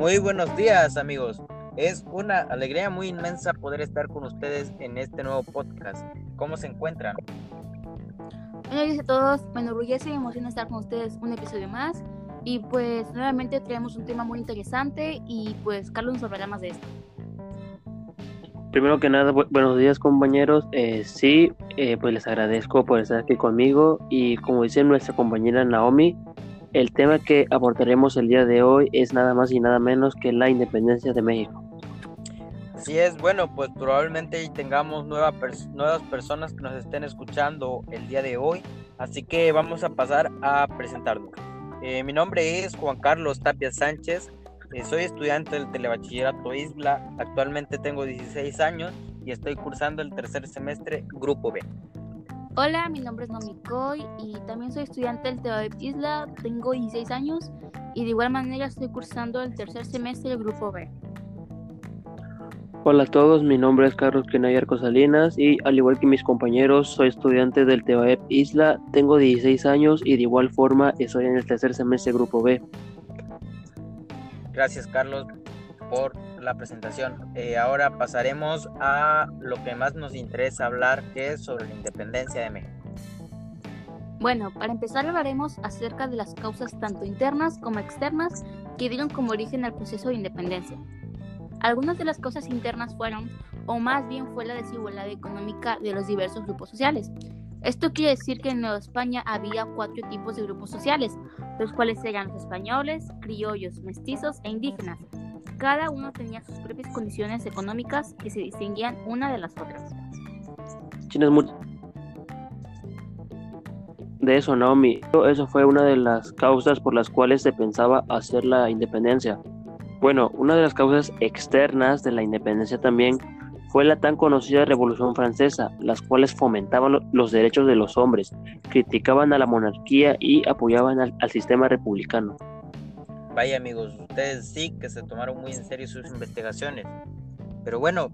Muy buenos días amigos. Es una alegría muy inmensa poder estar con ustedes en este nuevo podcast. ¿Cómo se encuentran? Buenos días a todos. Me enorgullece y emociona estar con ustedes un episodio más. Y pues nuevamente traemos un tema muy interesante y pues Carlos nos hablará más de esto. Primero que nada, buenos días compañeros. Eh, sí, eh, pues les agradezco por estar aquí conmigo y como dice nuestra compañera Naomi, el tema que abordaremos el día de hoy es nada más y nada menos que la independencia de México. Así es, bueno, pues probablemente tengamos nueva nuevas personas que nos estén escuchando el día de hoy, así que vamos a pasar a presentarnos. Eh, mi nombre es Juan Carlos Tapia Sánchez, eh, soy estudiante del Telebachillerato Isla, actualmente tengo 16 años y estoy cursando el tercer semestre Grupo B. Hola, mi nombre es Nomi Coy y también soy estudiante del TEBAEP Isla, tengo 16 años y de igual manera estoy cursando el tercer semestre del Grupo B. Hola a todos, mi nombre es Carlos Kenayar Salinas y al igual que mis compañeros soy estudiante del TEBAEP Isla, tengo 16 años y de igual forma estoy en el tercer semestre Grupo B. Gracias Carlos por la presentación. Eh, ahora pasaremos a lo que más nos interesa hablar, que es sobre la independencia de México. Bueno, para empezar hablaremos acerca de las causas tanto internas como externas que dieron como origen al proceso de independencia. Algunas de las causas internas fueron, o más bien fue la desigualdad económica de los diversos grupos sociales. Esto quiere decir que en Nueva España había cuatro tipos de grupos sociales, los cuales eran los españoles, criollos, mestizos e indígenas, cada uno tenía sus propias condiciones económicas que se distinguían una de las otras. De eso, Naomi. Eso fue una de las causas por las cuales se pensaba hacer la independencia. Bueno, una de las causas externas de la independencia también fue la tan conocida Revolución Francesa, las cuales fomentaban los derechos de los hombres, criticaban a la monarquía y apoyaban al sistema republicano. Vaya amigos, ustedes sí que se tomaron muy en serio sus investigaciones. Pero bueno,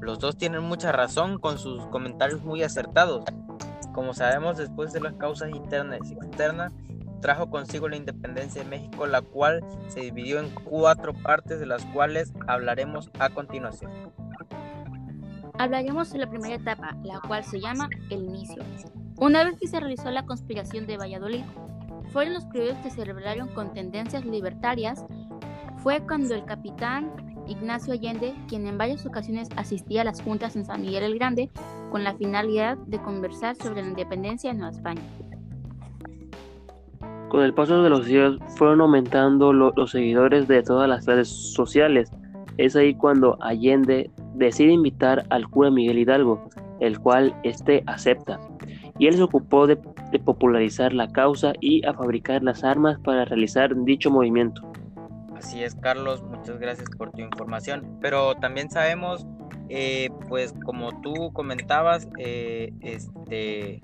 los dos tienen mucha razón con sus comentarios muy acertados. Como sabemos, después de las causas internas y externas, trajo consigo la independencia de México, la cual se dividió en cuatro partes, de las cuales hablaremos a continuación. Hablaremos de la primera etapa, la cual se llama el inicio. Una vez que se realizó la conspiración de Valladolid, fueron los primeros que se rebelaron con tendencias libertarias fue cuando el capitán Ignacio Allende, quien en varias ocasiones asistía a las juntas en San Miguel el Grande, con la finalidad de conversar sobre la independencia de Nueva España. Con el paso de los días fueron aumentando los seguidores de todas las redes sociales. Es ahí cuando Allende decide invitar al cura Miguel Hidalgo, el cual éste acepta y él se ocupó de, popularizar la causa y a fabricar las armas para realizar dicho movimiento. Así es, Carlos, muchas gracias por tu información. Pero también sabemos, eh, pues como tú comentabas, eh, este,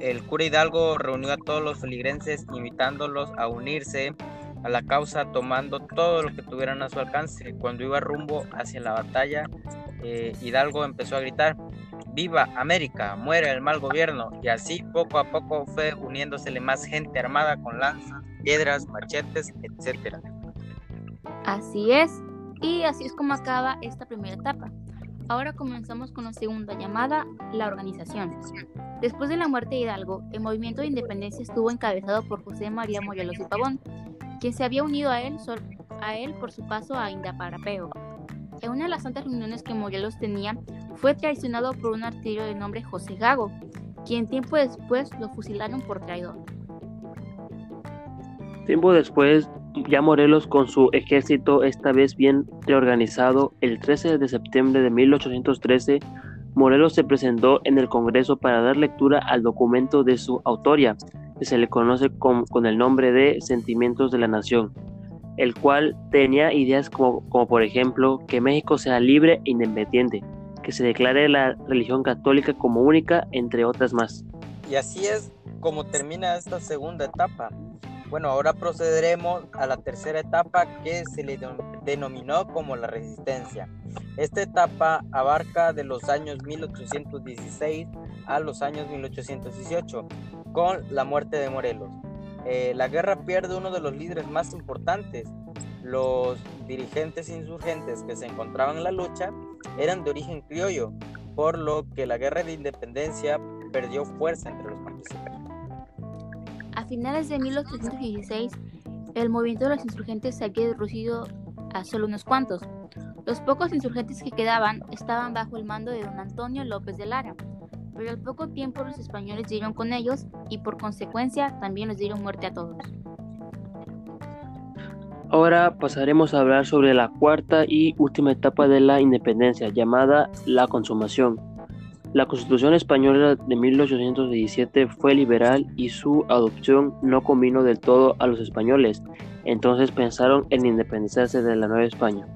el cura Hidalgo reunió a todos los feligrenses invitándolos a unirse a la causa tomando todo lo que tuvieran a su alcance. Cuando iba rumbo hacia la batalla, eh, Hidalgo empezó a gritar, viva América, muere el mal gobierno, y así poco a poco fue uniéndosele más gente armada con lanzas, piedras, machetes, etc. Así es, y así es como acaba esta primera etapa. Ahora comenzamos con la segunda llamada, la organización. Después de la muerte de Hidalgo, el movimiento de independencia estuvo encabezado por José María Morelos y Pavón, quien se había unido a él, a él por su paso a Indaparapeo. En una de las tantas reuniones que Morelos tenía, fue traicionado por un artillero de nombre José Gago, quien tiempo después lo fusilaron por traidor. Tiempo después, ya Morelos con su ejército esta vez bien reorganizado, el 13 de septiembre de 1813, Morelos se presentó en el Congreso para dar lectura al documento de su autoría, que se le conoce con, el nombre de Sentimientos de la Nación el cual tenía ideas como por ejemplo que México sea libre e independiente, que se declare la religión católica como única, entre otras más. Y así es como termina esta segunda etapa. Bueno, ahora procederemos a la tercera etapa que se le denominó como la resistencia. Esta etapa abarca de los años 1816 a los años 1818, con la muerte de Morelos. eh, la guerra pierde uno de los líderes más importantes. Los dirigentes insurgentes que se encontraban en la lucha eran de origen criollo, por lo que la guerra de independencia perdió fuerza entre los participantes. A finales de 1816, el movimiento de los insurgentes se había reducido a solo unos cuantos. Los pocos insurgentes que quedaban estaban bajo el mando de don Antonio López de Lara, pero al poco tiempo los españoles dieron con ellos y por consecuencia también les dieron muerte a todos. Ahora pasaremos a hablar sobre la cuarta y última etapa de la independencia, llamada la consumación. La Constitución española de 1817 fue liberal y su adopción no convino del todo a los españoles, entonces pensaron en independizarse de la Nueva España.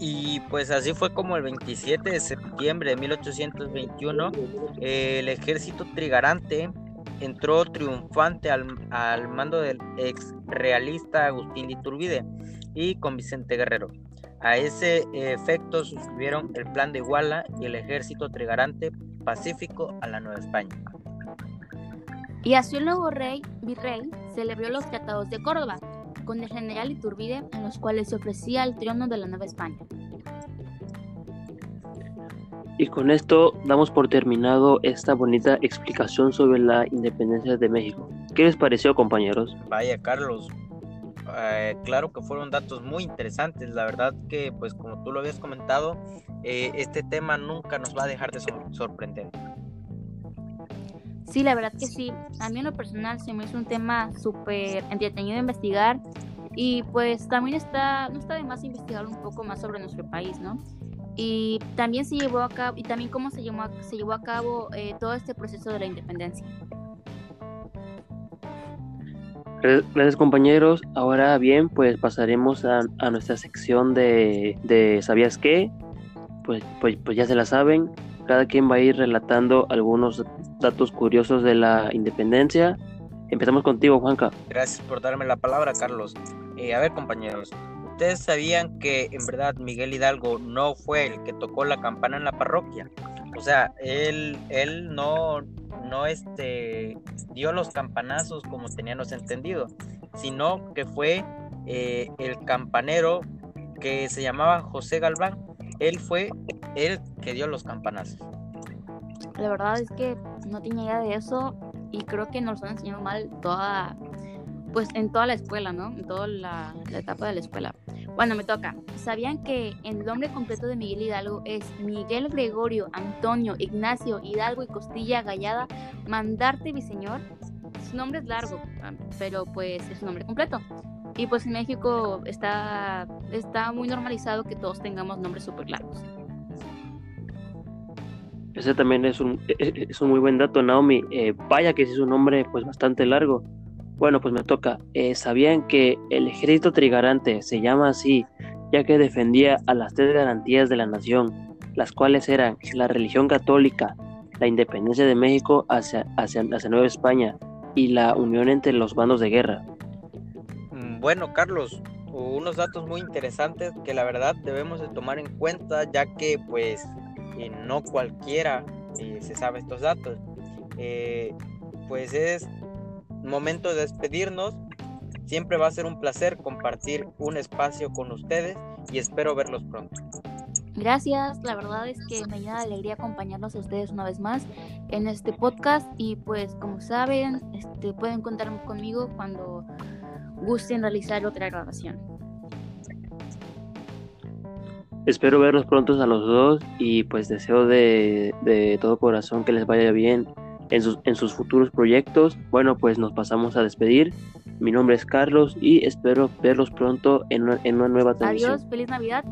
Y pues así fue como el 27 de septiembre de 1821 el ejército trigarante entró triunfante al, al mando del ex realista Agustín de Iturbide y con Vicente Guerrero. A ese efecto suscribieron el plan de Iguala y el ejército trigarante pacífico a la Nueva España. Y así el nuevo rey, virrey, celebró los tratados de Córdoba con el general Iturbide en los cuales se ofrecía el trono de la Nueva España. Y con esto damos por terminado esta bonita explicación sobre la independencia de México. ¿Qué les pareció, compañeros? Vaya, Carlos. Eh, claro que fueron datos muy interesantes. La verdad que, pues como tú lo habías comentado, eh, este tema nunca nos va a dejar de sorprender. Sí, la verdad que sí. A mí en lo personal se me hizo un tema súper entretenido de investigar y pues también está, no está de más investigar un poco más sobre nuestro país, ¿no? Y también se llevó a cabo y también cómo se llevó a, se llevó a cabo eh, todo este proceso de la independencia. Gracias compañeros. Ahora bien, pues pasaremos a, a nuestra sección de, de, ¿Sabías qué? Pues, pues, pues ya se la saben. Cada quien va a ir relatando algunos datos curiosos de la independencia. Empezamos contigo, Juanca. Gracias por darme la palabra, Carlos. Eh, a ver, compañeros, ¿Ustedes sabían que en verdad Miguel Hidalgo no fue el que tocó la campana en la parroquia? O sea, él, él no, no este, dio los campanazos como teníamos entendido, sino que fue eh, el campanero que se llamaba José Galván. Él fue el que dio los campanazos. La verdad es que no tenía idea de eso y creo que nos han enseñado mal toda, pues en toda la escuela, ¿no? En toda la etapa de la escuela. Bueno, me toca. ¿Sabían que el nombre completo de Miguel Hidalgo es Miguel Gregorio Antonio Ignacio Hidalgo y Costilla Gallada Mandarte Viseñor? Su nombre es largo, pero pues es su nombre completo. Y pues en México está, está muy normalizado que todos tengamos nombres súper largos. Ese también es un, e, e, es un muy buen dato, Naomi. Eh, vaya que es un nombre pues bastante largo. Bueno, pues me toca. Eh, ¿Sabían que el ejército trigarante se llama así ya que defendía a las tres garantías de la nación, las cuales eran la religión católica, la independencia de México hacia, hacia, Nueva España y la unión entre los bandos de guerra? Mm, bueno, Carlos, unos datos muy interesantes que la verdad debemos de tomar en cuenta ya que pues eh, no cualquiera eh, se sabe estos datos. pues es momento de despedirnos. Siempre va a ser un placer compartir un espacio con ustedes y espero verlos pronto. Gracias, la verdad es que me llena de alegría acompañarlos a ustedes una vez más en este podcast y pues como saben, este, pueden contar conmigo cuando gusten realizar otra grabación. Espero verlos pronto a los dos y pues deseo de, de todo corazón que les vaya bien en sus, en sus futuros proyectos. Bueno, pues nos pasamos a despedir. Mi nombre es Carlos y espero verlos pronto en una, en una nueva transmisión. Adiós, feliz Navidad.